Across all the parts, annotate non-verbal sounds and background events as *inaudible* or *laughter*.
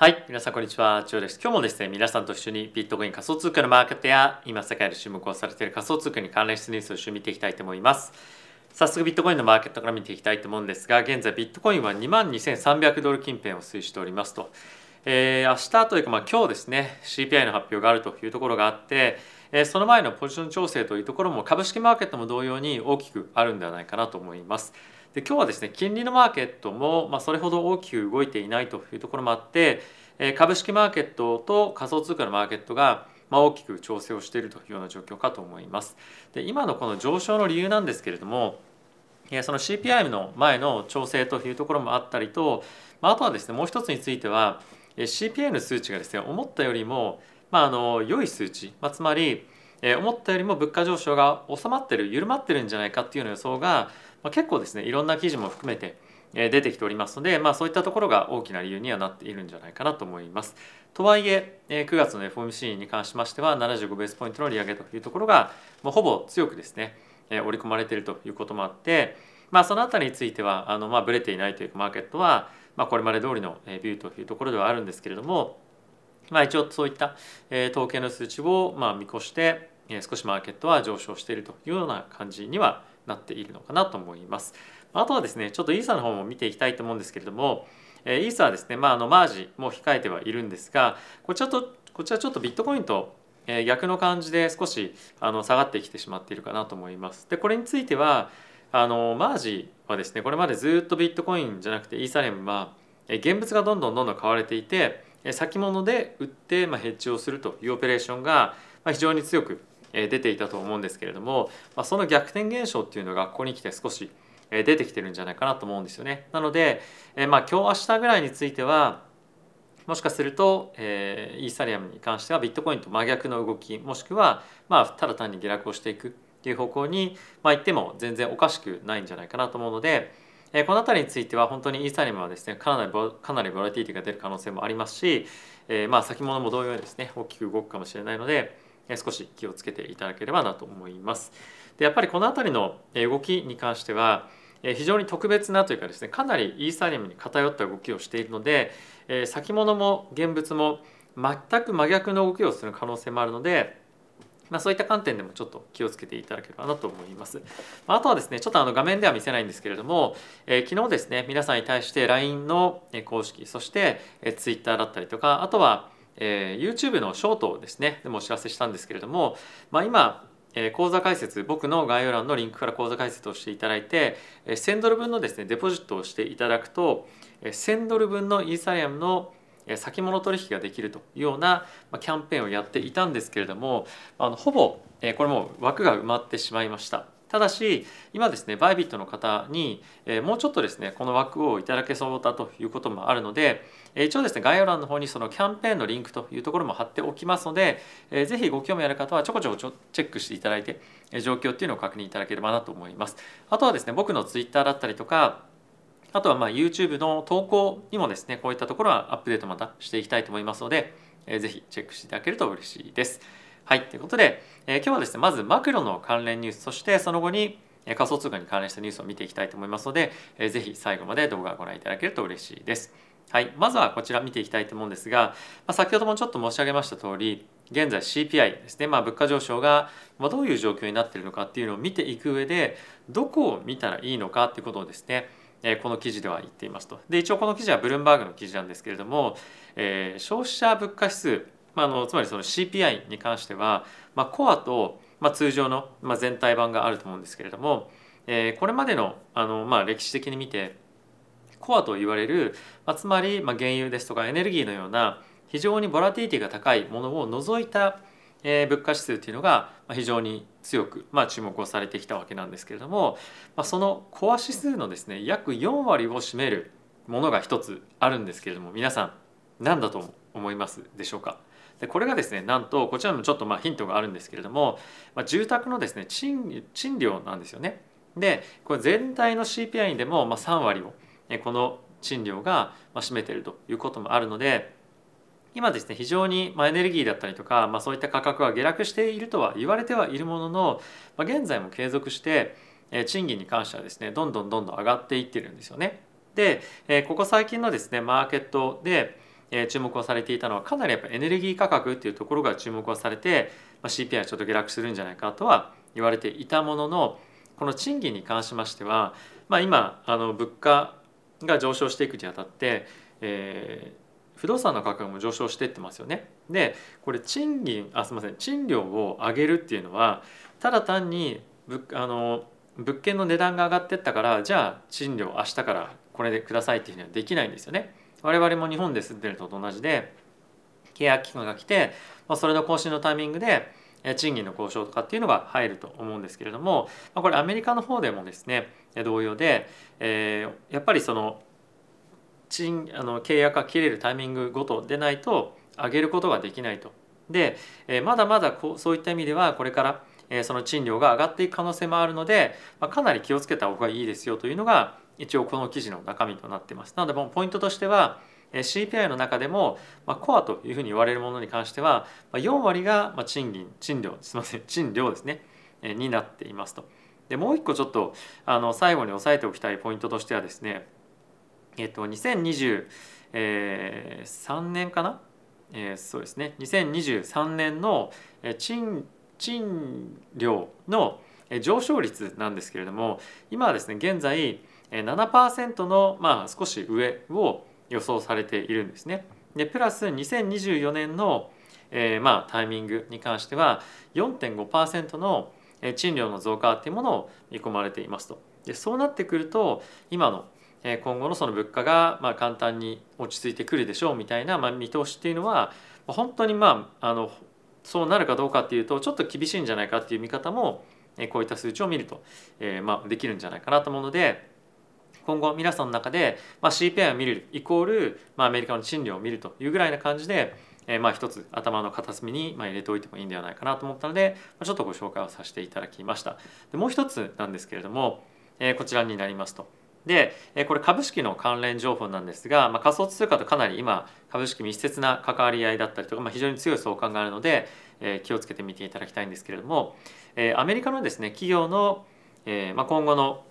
はい、皆さんこんにちは、ジョです。今日もですね、皆さんと一緒にビットコイン仮想通貨のマーケットや今世界で注目をされている仮想通貨に関連したニュースを一緒に見ていきたいと思います。早速ビットコインのマーケットから見ていきたいと思うんですが、現在ビットコインは22,300ドル近辺を推移しておりますと。えー、明日というかまあ今日ですね、CPI の発表があるというところがあって、えーその前のポジション調整というところも株式マーケットも同様に大きくあるんではないかなと思います。で今日はですね金利のマーケットも、まあ、それほど大きく動いていないというところもあって、え株式マーケットと仮想通貨のマーケットが、まあ、大きく調整をしているというような状況かと思います。で今のこの上昇の理由なんですけれどもその CPI の前の調整というところもあったりと、まあ、あとはですねもう一つについては CPI の数値がですね思ったよりも、まあ、あの良い数値、まあ、つまり思ったよりも物価上昇が収まってる緩まってるんじゃないかっていうような予想が、まあ、結構ですねいろんな記事も含めて出てきておりますので、まあ、そういったところが大きな理由にはなっているんじゃないかなと思います。とはいえ9月の FOMC に関しましては75ベースポイントの利上げというところが、まあ、ほぼ強くですねえー織り込まれているということもあって、まあ、そのあたりについてはあの、まあ、ブレていないというかマーケットは、まあ、これまで通りのビューというところではあるんですけれども、まあ、一応そういった統計の数値をまあ見越して少しマーケットは上昇しているというような感じにはなっているのかなと思います。あとはですねちょっとイーサの方も見ていきたいと思うんですけれどもえーイーサはですね、まあ、あのマージも控えてはいるんですがこちらとこちらちょっとビットコインと逆の感じで少しあの下がってきてしまっているかなと思います。でこれについてはあのマージはですねこれまでずっとビットコインじゃなくてイーサレムは現物がどんどんどんどん買われていて先物で売って、ま、ヘッジをするというオペレーションが、非常に強く出ていたと思うんですけれども、まあ、その逆転現象っていうのがここに来て少しえ出てきてるんじゃないかなと思うんですよね。なので、えーまあ今日明日ぐらいについてはもしかすると、えーイーサリアムに関してはビットコインと真逆の動きもしくは、まあ、ただ単に下落をしていくっていう方向に、まあ、行っても全然おかしくないんじゃないかなと思うので、えこの辺りについては本当にイーサリアムはですねかなりかなりボラティティが出る可能性もありますし、えーまあ先物も同様にですね大きく動くかもしれないので、少し気をつけていただければなと思います。でやっぱりこの辺りの動きに関しては非常に特別なというかですねかなりイーサリアムに偏った動きをしているので、先物も現物も全く真逆の動きをする可能性もあるので、まあ、そういった観点でもちょっと気をつけていただければなと思います。あとはですねちょっとあの画面では見せないんですけれども、え昨日ですね皆さんに対して LINE の公式そして Twitter だったりとかあとはえー YouTube のショートですねでもお知らせしたんですけれども、まあ、今えー口座開設僕の概要欄のリンクから口座開設をしていただいてえー1000ドル分のですねデポジットをしていただくとえー1000ドル分のイーサリアムの先物取引ができるというようなキャンペーンをやっていたんですけれどもあのほぼえーこれも枠が埋まってしまいました。ただし今ですねバイビットの方に、えもうちょっとですねこの枠をいただけそうだということもあるので、え一応ですね概要欄の方にそのキャンペーンのリンクというところも貼っておきますので、えーぜひご興味ある方はちょこちょこチェックしていただいて、え状況っていうのを確認いただければなと思います。あとはですね僕のツイッターだったりとかあとはまあ YouTube の投稿にもですねこういったところはアップデートまたしていきたいと思いますので、えーぜひチェックしていただけると嬉しいです。はいということで、えー今日はですねまずマクロの関連ニュースそしてその後に仮想通貨に関連したニュースを見ていきたいと思いますので、えーぜひ最後まで動画をご覧いただけると嬉しいです。はい、まずはこちら見ていきたいと思うんですが、まあ、先ほどもちょっと申し上げました通り現在 CPI ですね、まあ、物価上昇がどういう状況になっているのかっていうのを見ていく上でどこを見たらいいのかっていうことをですねこの記事では言っていますと。で一応この記事はブルームバーグの記事なんですけれども、えー消費者物価指数、まあ、あのつまりその CPI に関しては、まあ、コアと、まあ、通常の、まあ、全体版があると思うんですけれども、えーこれまでのあの、まあ、歴史的に見てコアと言われる、まあ、つまり、まあ、原油ですとかエネルギーのような非常にボラティリティが高いものを除いた、えー物価指数っていうのが非常に強く、まあ、注目をされてきたわけなんですけれども、まあ、そのコア指数のですね約4割を占めるものが一つあるんですけれども皆さん何だと思いますでしょうか？でこれがですねなんとこちらにもちょっとまあヒントがあるんですけれども、まあ、住宅のですね賃賃料なんですよね。でこれ全体の CPI でもまあ3割をこの賃料が占めているということもあるので今ですね非常にまエネルギーだったりとか、まあ、そういった価格は下落しているとは言われてはいるものの、まあ、現在も継続して賃金に関してはですねどんどんどんどん上がっていってるんですよね。で、ここ最近のですねマーケットで、え注目をされていたのはかなりやっぱエネルギー価格っていうところが注目をされて、ま、CPI はちょっと下落するんじゃないかとは言われていたもののこの賃金に関しましては、ま、今あの物価が上昇していくにあたって、え、不動産の価格も上昇していってますよね。でこれ賃金あすみません賃料を上げるっていうのはただ単に物あの物件の値段が上がってったからじゃあ賃料明日からこれでくださいっていうふうにはできないんですよね。我々も日本で住んでるのと同じで契約期間が来て、まあ、それの更新のタイミングで賃金の交渉とかっていうのが入ると思うんですけれども、まあ、これアメリカの方でもですね同様で、え、やっぱりその賃あの契約が切れるタイミングごとでないと上げることができないと。で、え、まだまだこうそういった意味ではこれからその賃料が上がっていく可能性もあるので、まあ、かなり気をつけた方がいいですよというのが一応この記事の中身となっています。なのでもうポイントとしては CPI の中でも、まあ、コアというふうに言われるものに関しては4割が賃金賃料 *laughs* すみません賃料ですねになっていますと。でもう一個ちょっとあの最後に押さえておきたいポイントとしてはですねえっと2023年かな、えー、そうですね2023年の賃賃料の上昇率なんですけれども今はですね現在7%のまあ少し上を予想されているんですね。でプラス2024年の、えー、まあタイミングに関しては4.5%の賃料の増加っていうものを見込まれていますと。でそうなってくると今の今後のその物価がまあ簡単に落ち着いてくるでしょうみたいなまあ見通しっていうのは本当にまああのそうなるかどうかっていうとちょっと厳しいんじゃないかっていう見方もこういった数値を見ると、えー、まあできるんじゃないかなと思うので今後皆さんの中で、まあ、CPI を見るイコール、まあ、アメリカの賃料を見るというぐらいな感じで、えー、まあ一つ頭の片隅にまあ入れておいてもいいんではないかなと思ったので、まあ、ちょっとご紹介をさせていただきました。でもう一つなんですけれども、えー、こちらになりますと。でこれ株式の関連情報なんですが、まあ、仮想通貨とかなり今株式密接な関わり合いだったりとか、まあ、非常に強い相関があるので、え気をつけてみていただきたいんですけれども、えアメリカのですね企業の、えまあ、今後の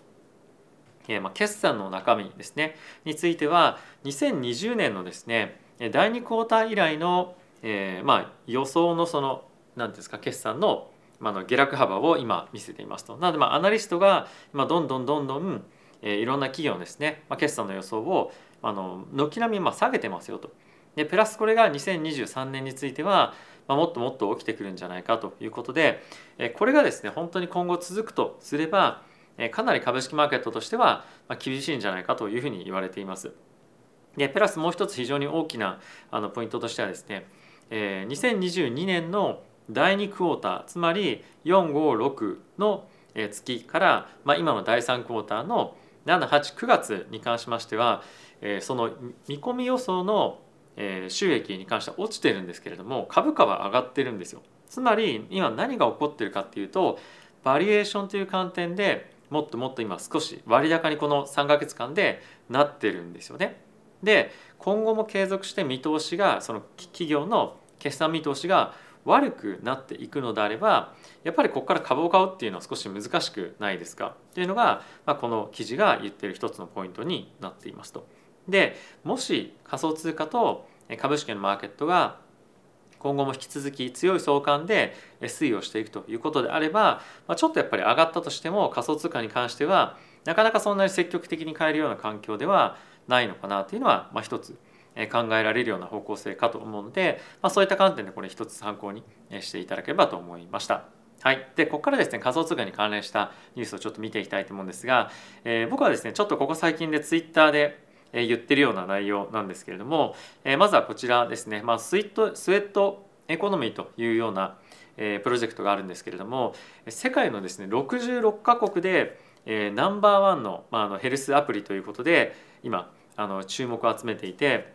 えまあ、決算の中身ですねについては2020年のですね第2クォーター以来の、えー、まあ予想のその何ですか決算の,、まあ、の下落幅を今見せていますと。なのでまアナリストが今どんどんどんどん、えー、いろんな企業のですね、まあ、決算の予想をあの軒並みまあ下げてますよと。でプラスこれが2023年については、まあ、もっともっと起きてくるんじゃないかということで、えー、これがですね本当に今後続くとすればかなり株式マーケットとしては厳しいんじゃないかというふうに言われています。でプラスもう一つ非常に大きなあのポイントとしてはですね2022年の第2クォーターつまり456の月から、まあ、今の第3クォーターの789月に関しましてはその見込み予想の収益に関しては落ちてるんですけれども株価は上がってるんですよ。つまり今何が起こってるかっていうとバリエーションという観点でもっともっと今少し割高にこの3ヶ月間でなってるんですよね。で今後も継続して見通しがその企業の決算見通しが悪くなっていくのであればやっぱりここから株を買うっていうのは少し難しくないですか？っていうのが、まあ、この記事が言ってる一つのポイントになっていますと。でもし仮想通貨と株式のマーケットが今後も引き続き強い相関で推移をしていくということであれば、まあ、ちょっとやっぱり上がったとしても仮想通貨に関してはなかなかそんなに積極的に変えるような環境ではないのかなというのは、まあ、一つ考えられるような方向性かと思うので、まあ、そういった観点でこれ一つ参考にしていただければと思いました。はい、でここからですね仮想通貨に関連したニュースをちょっと見ていきたいと思うんですが、えー、僕はですねちょっとここ最近でツイッターで言ってるような内容なんですけれども、まずはこちらですね、まあ、スイートスウェットエコノミーというような、プロジェクトがあるんですけれども世界のですね66カ国で、ナンバーワンの,、まあ、あのヘルスアプリということで今あの注目を集めていて、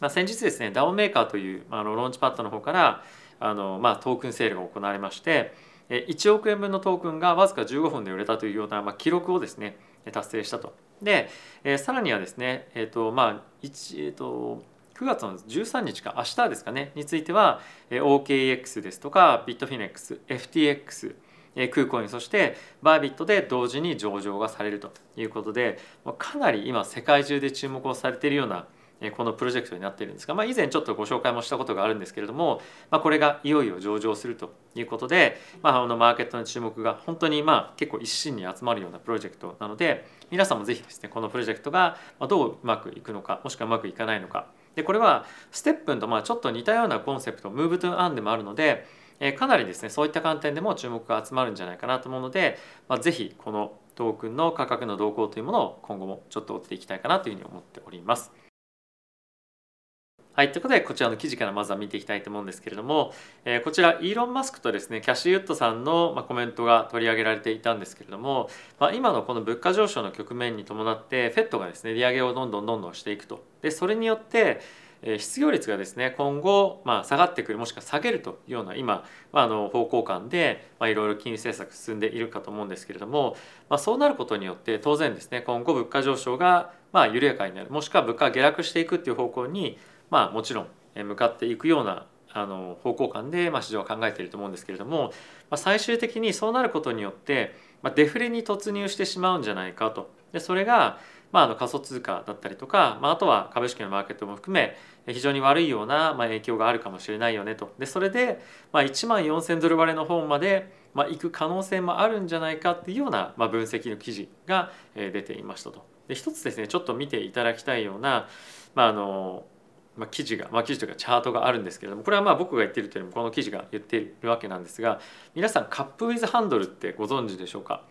まあ、先日ですね DAO メーカーというあのローンチパッドの方からあの、まあ、トークンセールが行われまして1億円分のトークンがわずか15分で売れたというような、まあ、記録をですね達成したと。で、えー、さらにはですね、えーとまあ1えーと、9月の13日か明日ですかねについてはえー OKEX ですとかビットフィネックス FTX クーコインそしてバービットで同時に上場がされるということでかなり今世界中で注目をされているようなこのプロジェクトになっているんですが、まあ、以前ちょっとご紹介もしたことがあるんですけれども、まあ、これがいよいよ上場するということで、まあ、あのマーケットの注目が本当にまあ結構一心に集まるようなプロジェクトなので皆さんもぜひですねこのプロジェクトがどううまくいくのかもしくはうまくいかないのかでこれはステップンとまあちょっと似たようなコンセプトムーブトゥアンでもあるのでかなりですねそういった観点でも注目が集まるんじゃないかなと思うので、まあ、ぜひこのトークンの価格の動向というものを今後もちょっと追っていきたいかなというふうに思っております。はい、ということでこちらの記事からまずは見ていきたいと思うんですけれども、えー、こちらイーロン・マスクとですねキャシー・ウッドさんの、ま、コメントが取り上げられていたんですけれども、まあ、今のこの物価上昇の局面に伴ってフェットがですね利上げをどんどんどんどんしていくと。でそれによって失業率がですね今後、まあ、下がってくるもしくは下げるというような今、まあ、あの方向感で、まあ、いろいろ金融政策進んでいるかと思うんですけれども、まあ、そうなることによって当然ですね今後物価上昇がまあ緩やかになるもしくは物価が下落していくっていう方向に、まあ、もちろん向かっていくようなあの方向感で、まあ、市場は考えていると思うんですけれども、まあ、最終的にそうなることによって、まあ、デフレに突入してしまうんじゃないかと。でそれがまあ、あの仮想通貨だったりとか、まあ、あとは株式のマーケットも含め非常に悪いようなまあ影響があるかもしれないよねとでそれでまあ1万4,000ドル割れの方までまあ行く可能性もあるんじゃないかっていうようなまあ分析の記事が出ていましたと。で一つですねちょっと見ていただきたいような、まああのまあ、記事が、まあ、記事というかチャートがあるんですけれどもこれはまあ僕が言ってるというよりもこの記事が言っているわけなんですが皆さんカップウィズハンドルってご存知でしょうか？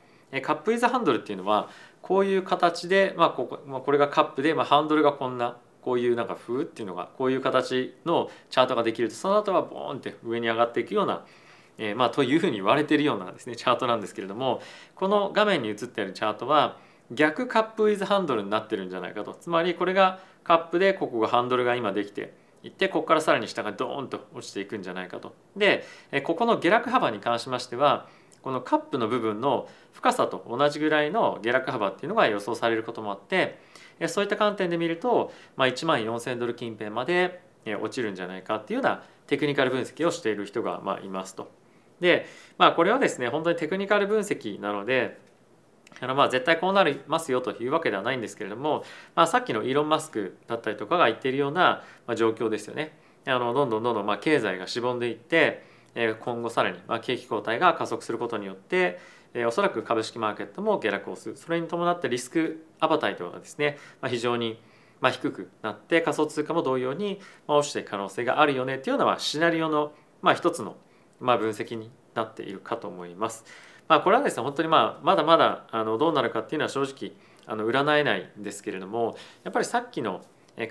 カップウィズハンドルっていうのはこういう形で、まあ、ここまあ、これがカップで、まあ、ハンドルがこんなこういうなんか風っていうのがこういう形のチャートができるとその後はボーンって上に上がっていくような、えー、まあというふうに言われているようなですねチャートなんですけれどもこの画面に映っているチャートは逆カップウィズハンドルになってるんじゃないかとつまりこれがカップでここがハンドルが今できていってここからさらに下がドーンと落ちていくんじゃないかと。でここの下落幅に関しましてはこのカップの部分の深さと同じぐらいの下落幅っていうのが予想されることもあってそういった観点で見ると、まあ、1万4,000ドル近辺まで落ちるんじゃないかっていうようなテクニカル分析をしている人がまあいますと。でまあこれはですね本当にテクニカル分析なのであのまあ絶対こうなりますよというわけではないんですけれども、まあ、さっきのイーロン・マスクだったりとかが言っているような状況ですよね。あのどんどんどんどんまあ経済がしぼんでいって今後さらにまあ景気後退が加速することによっておそらく株式マーケットも下落をするそれに伴ってリスクアパタイトがですねまあ非常にまあ低くなって仮想通貨も同様にまあ落ちていく可能性があるよねっていうのはシナリオのまあ一つのまあ分析になっているかと思います。まあ、これはですね本当にまあまだまだあのどうなるかっていうのは正直あの占えないんですけれどもやっぱりさっきの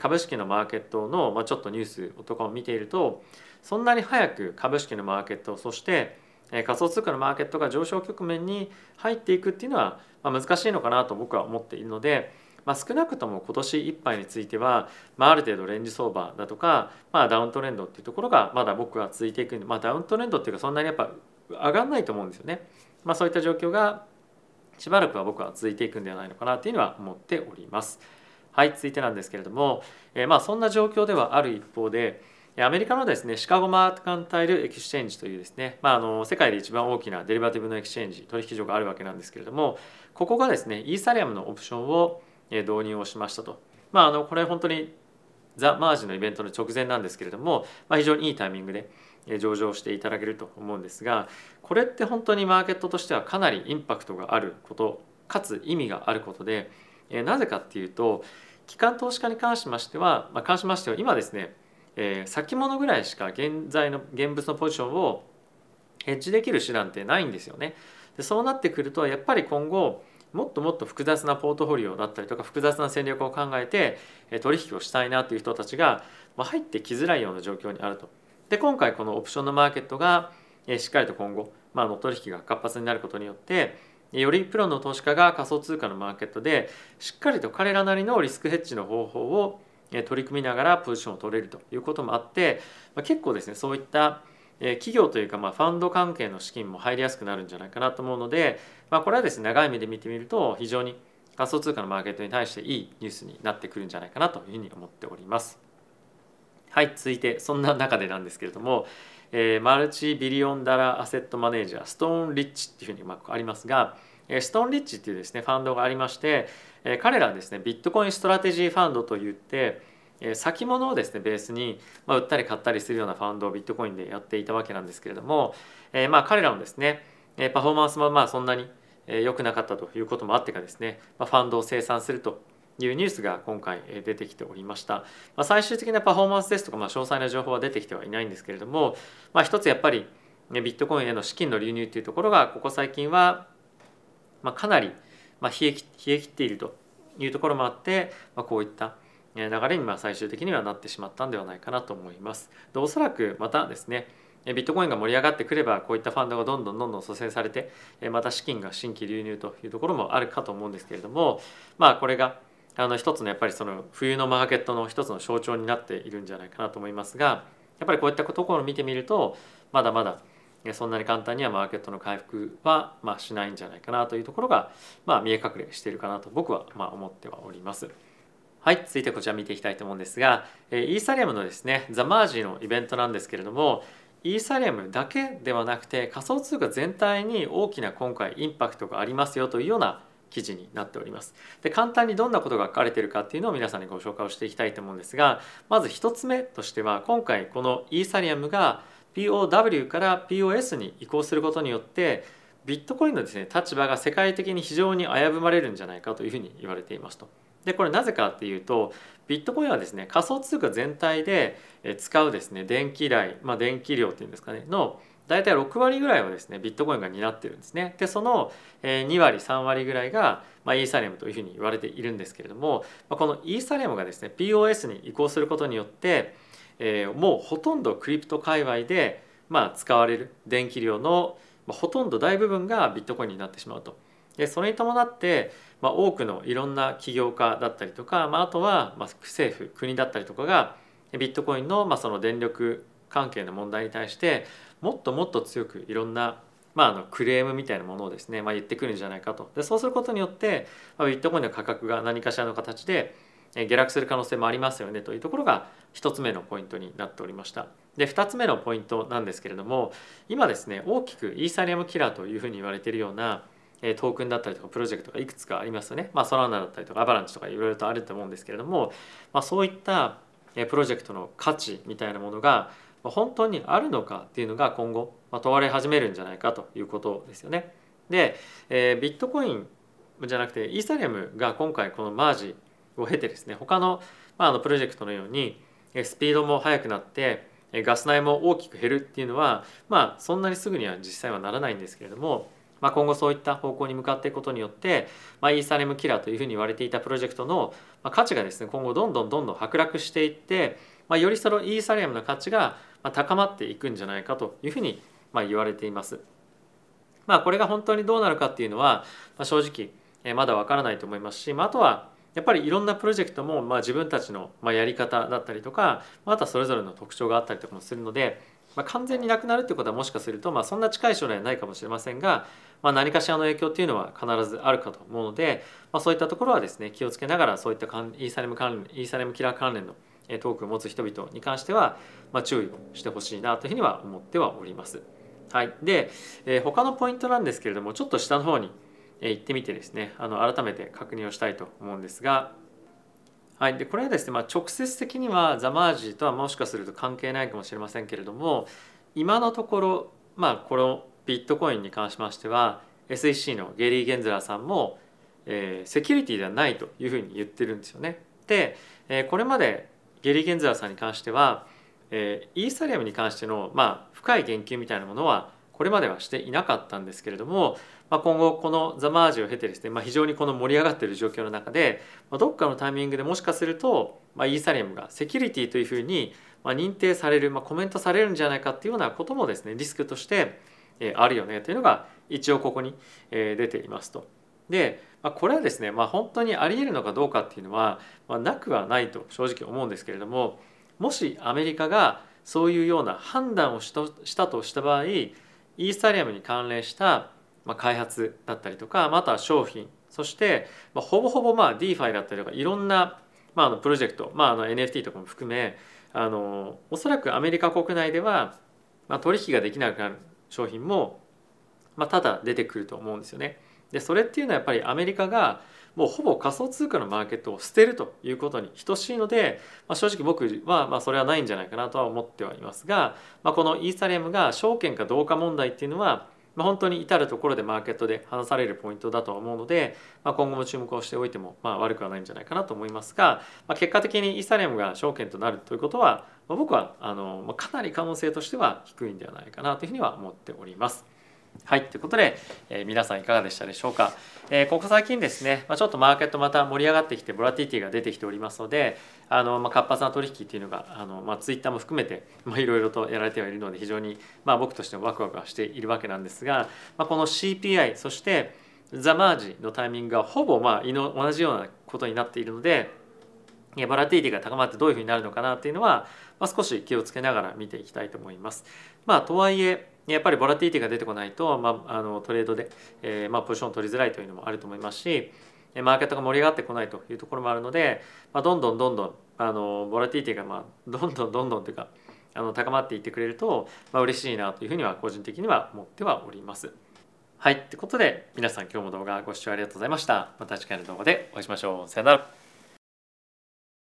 株式のマーケットの、まあ、ちょっとニュースとかを見ているとそんなに早く株式のマーケットそして仮想通貨のマーケットが上昇局面に入っていくっていうのは難しいのかなと僕は思っているので、まあ、少なくとも今年いっぱいについては、まあ、ある程度レンジ相場だとか、まあ、ダウントレンドっていうところがまだ僕は続いていくんで、まあ、ダウントレンドっていうかそんなにやっぱ上がんないと思うんですよね。まあ、そういった状況がしばらくは僕は続いていくんではないのかなっていうのは思っております。はい続いてなんですけれども、えー、まあそんな状況ではある一方でアメリカのですねシカゴマーカンタイルエクスチェンジというですね、まあ、あの世界で一番大きなデリバティブの exchange 取引所があるわけなんですけれどもここがですねイーサリアムのオプションを導入をしましたと。まあ、あのこれ本当にザ・マージのイベントの直前なんですけれども、まあ、非常にいいタイミングで上場していただけると思うんですがこれって本当にマーケットとしてはかなりインパクトがあることかつ意味があることでなぜかっていうと機関投資家に関しましては、まあ、関しましては今ですね、えー、先物ぐらいしか現在の現物のポジションをヘッジできる手段ってないんですよね。でそうなってくるとやっぱり今後もっともっと複雑なポートフォリオだったりとか複雑な戦略を考えて取引をしたいなという人たちが入ってきづらいような状況にあると。で今回このオプションのマーケットがしっかりと今後、まあ、の取引が活発になることによってよりプロの投資家が仮想通貨のマーケットでしっかりと彼らなりのリスクヘッジの方法を取り組みながらポジションを取れるということもあってま結構ですねそういった企業というかまあファンド関係の資金も入りやすくなるんじゃないかなと思うので、まあ、これはですね長い目で見てみると非常に仮想通貨のマーケットに対していいニュースになってくるんじゃないかなというふうに思っております。はい続いてそんな中でなんですけれどもえー、マルチビリオンダラーアセットマネージャーストーンリッチっていうふうにまありますがえストーンリッチっていうですねファンドがありましてえ彼らはですねビットコインストラテジーファンドといってえ先物をですねベースに、まあ、売ったり買ったりするようなファンドをビットコインでやっていたわけなんですけれども、えー、まあ彼らのですねパフォーマンスもまあそんなに良くなかったということもあってかですねまファンドを生産するというニュースが今回出てきておりました、まあ、最終的なパフォーマンスですとか、まあ、詳細な情報は出てきてはいないんですけれども、まあ、一つやっぱりねビットコインへの資金の流入というところがここ最近はまあかなりまあ冷え冷え切っているというところもあって、まあこういった流れにまあ最終的にはなってしまったんではないかなと思います。でおそらくまたですねビットコインが盛り上がってくればこういったファンドがどんどんどんどん蘇生されてまた資金が新規流入というところもあるかと思うんですけれどもまあこれがあの一つのやっぱりその冬のマーケットの一つの象徴になっているんじゃないかなと思いますがやっぱりこういったところを見てみるとまだまだそんなに簡単にはマーケットの回復はまあしないんじゃないかなというところがまあ見え隠れしているかなと僕はまあ思ってはおります。はい、続いてこちら見ていきたいと思うんですが、イーサリアムのですね、ザ・マージのイベントなんですけれども、イーサリアムだけではなくて仮想通貨全体に大きな今回インパクトがありますよというような記事になっております。で簡単にどんなことが書かれているかっていうのを皆さんにご紹介をしていきたいと思うんですがまず1つ目としては今回このイーサリアムが POW から POS に移行することによってビットコインのですね立場が世界的に非常に危ぶまれるんじゃないかというふうに言われていますと。でこれなぜかっていうとビットコインはですね仮想通貨全体で使うですね電気代、まあ、電気量っていうんですかねの大体6割ぐらいはですねビットコインが担ってるんですね。でその2割3割ぐらいが、まあ、イーサリアムというふうに言われているんですけれども、まあ、このイーサリアムがですね POS に移行することによってえー、もうほとんどクリプト界隈で、まあ、使われる電気量の、まあ、ほとんど大部分がビットコインになってしまうと。でそれに伴って、まあ、多くのいろんな起業家だったりとか、まあ、あとは、まあ、政府国だったりとかがビットコインの,、まあその電力関係の問題に対してもっともっと強くいろんなまあ、あのクレームみたいなものをですね、まあ、言ってくるんじゃないかとでそうすることによって、まあ、ビットコインの価格が何かしらの形で下落する可能性もありますよねというところが1つ目のポイントになっておりました。で2つ目のポイントなんですけれども今ですね大きくイーサリアムキラーというふうに言われているようなトークンだったりとかプロジェクトがいくつかありますよね。まあ、ソラナだったりとかアバランチとかいろいろとあると思うんですけれども、まあ、そういったプロジェクトの価値みたいなものが本当にあるのかっていうのが今後問われ始めるんじゃないかということですよね。で、えー、ビットコインじゃなくてイーサリアムが今回このマージを経てですね他の,、まあ、あのプロジェクトのようにスピードも速くなってガス代も大きく減るっていうのはまあそんなにすぐには実際はならないんですけれども、まあ、今後そういった方向に向かっていくことによって、まあ、イーサレムキラーというふうに言われていたプロジェクトの価値がですね今後どんどんどんどん剥落していって、まあ、よりそのイーサリアムの価値が高まっていくんじゃないかというふうにまあ言われています。まあ、これが本当にどうなるかっていうのは、ま正直まだわからないと思いますし、まあ、あとはやっぱりいろんなプロジェクトもまあ自分たちのまあやり方だったりとかあとはそれぞれの特徴があったりとかもするので、まあ、完全になくなるってことはもしかするとまあそんな近い将来はないかもしれませんが、まあ、何かしらの影響っていうのは必ずあるかと思うので、まあ、そういったところはですね気をつけながらそういったイーサレム関連イーサレムキラー関連のトークンを持つ人々に関しては、まあ、注意をしてほしいなというふうには思ってはおります。はい、で、えー、他のポイントなんですけれどもちょっと下の方に行ってみてですねあの改めて確認をしたいと思うんですが、はい、でこれはですね、まあ、直接的にはザ・マージとはもしかすると関係ないかもしれませんけれども今のところ、まあ、このビットコインに関しましては SEC のゲリー・ゲンズラーさんも、えー、セキュリティではないというふうに言ってるんですよね。で、えー、これまでゲリー・ゲンズラーさんに関しては、えー、イーサリアムに関しての、まあ、深い言及みたいなものはこれまではしていなかったんですけれども、まあ、今後このザ・マージを経てですね、まあ、非常にこの盛り上がっている状況の中で、まあ、どっかのタイミングでもしかすると、まあ、イーサリアムがセキュリティというふうにま認定される、まあ、コメントされるんじゃないかっていうようなこともですねリスクとしてあるよねというのが一応ここに出ていますと。で、まあ、これはですね、まあ、本当にありえるのかどうかっていうのは、まあ、なくはないと正直思うんですけれどももしアメリカがそういうような判断をしたとした場合イーサリアムに関連した、開発だったりとかまたは商品そして、ほぼほぼまあ DeFi だったりとかいろんな、まあ、あのプロジェクト、まあ、あの NFT とかも含めあのおそらくアメリカ国内では、まあ、取引ができなくなる商品も、まあ、ただ出てくると思うんですよね。でそれっていうのはやっぱりアメリカがもうほぼ仮想通貨のマーケットを捨てるということに等しいので、まあ、正直僕はまあそれはないんじゃないかなとは思ってはいますが、まあ、このイーサリアムが証券かどうか問題っていうのはま、本当に至るところでマーケットで話されるポイントだと思うので、まあ、今後も注目をしておいてもまあ悪くはないんじゃないかなと思いますが、まあ、結果的にイーサリアムが証券となるということは、ま、僕はあの、ま、かなり可能性としては低いんではないかなというふうには思っております。はい、ということで、えー、皆さんいかがでしたでしょうか？えー、ここ最近ですね、まあ、ちょっとマーケットまた盛り上がってきて、ボラティティが出てきておりますので、あのまあ、活発な取引っていうのが、あのまあ、ツイッターも含めて、いろいろとやられてはいるので、非常に、まあ、僕としてもワクワクはしているわけなんですが、まあ、この CPI、そしてザ・マージのタイミングがほぼまあ同じようなことになっているので、ボラティティが高まってどういうふうになるのかなっていうのは、まあ、少し気をつけながら見ていきたいと思います。まあ、とはいえやっぱりボラティティが出てこないと、まあ、あのトレードで、えーまあ、ポジションを取りづらいというのもあると思いますしマーケットが盛り上がってこないというところもあるので、まあ、どんどんどんどんあのボラティティが、まあ、どんどんどんどんというかあの高まっていってくれると、まあ嬉しいなというふうには個人的には思ってはおります。はい。ということで皆さん今日も動画ご視聴ありがとうございました。また次回の動画でお会いしましょう。さよなら。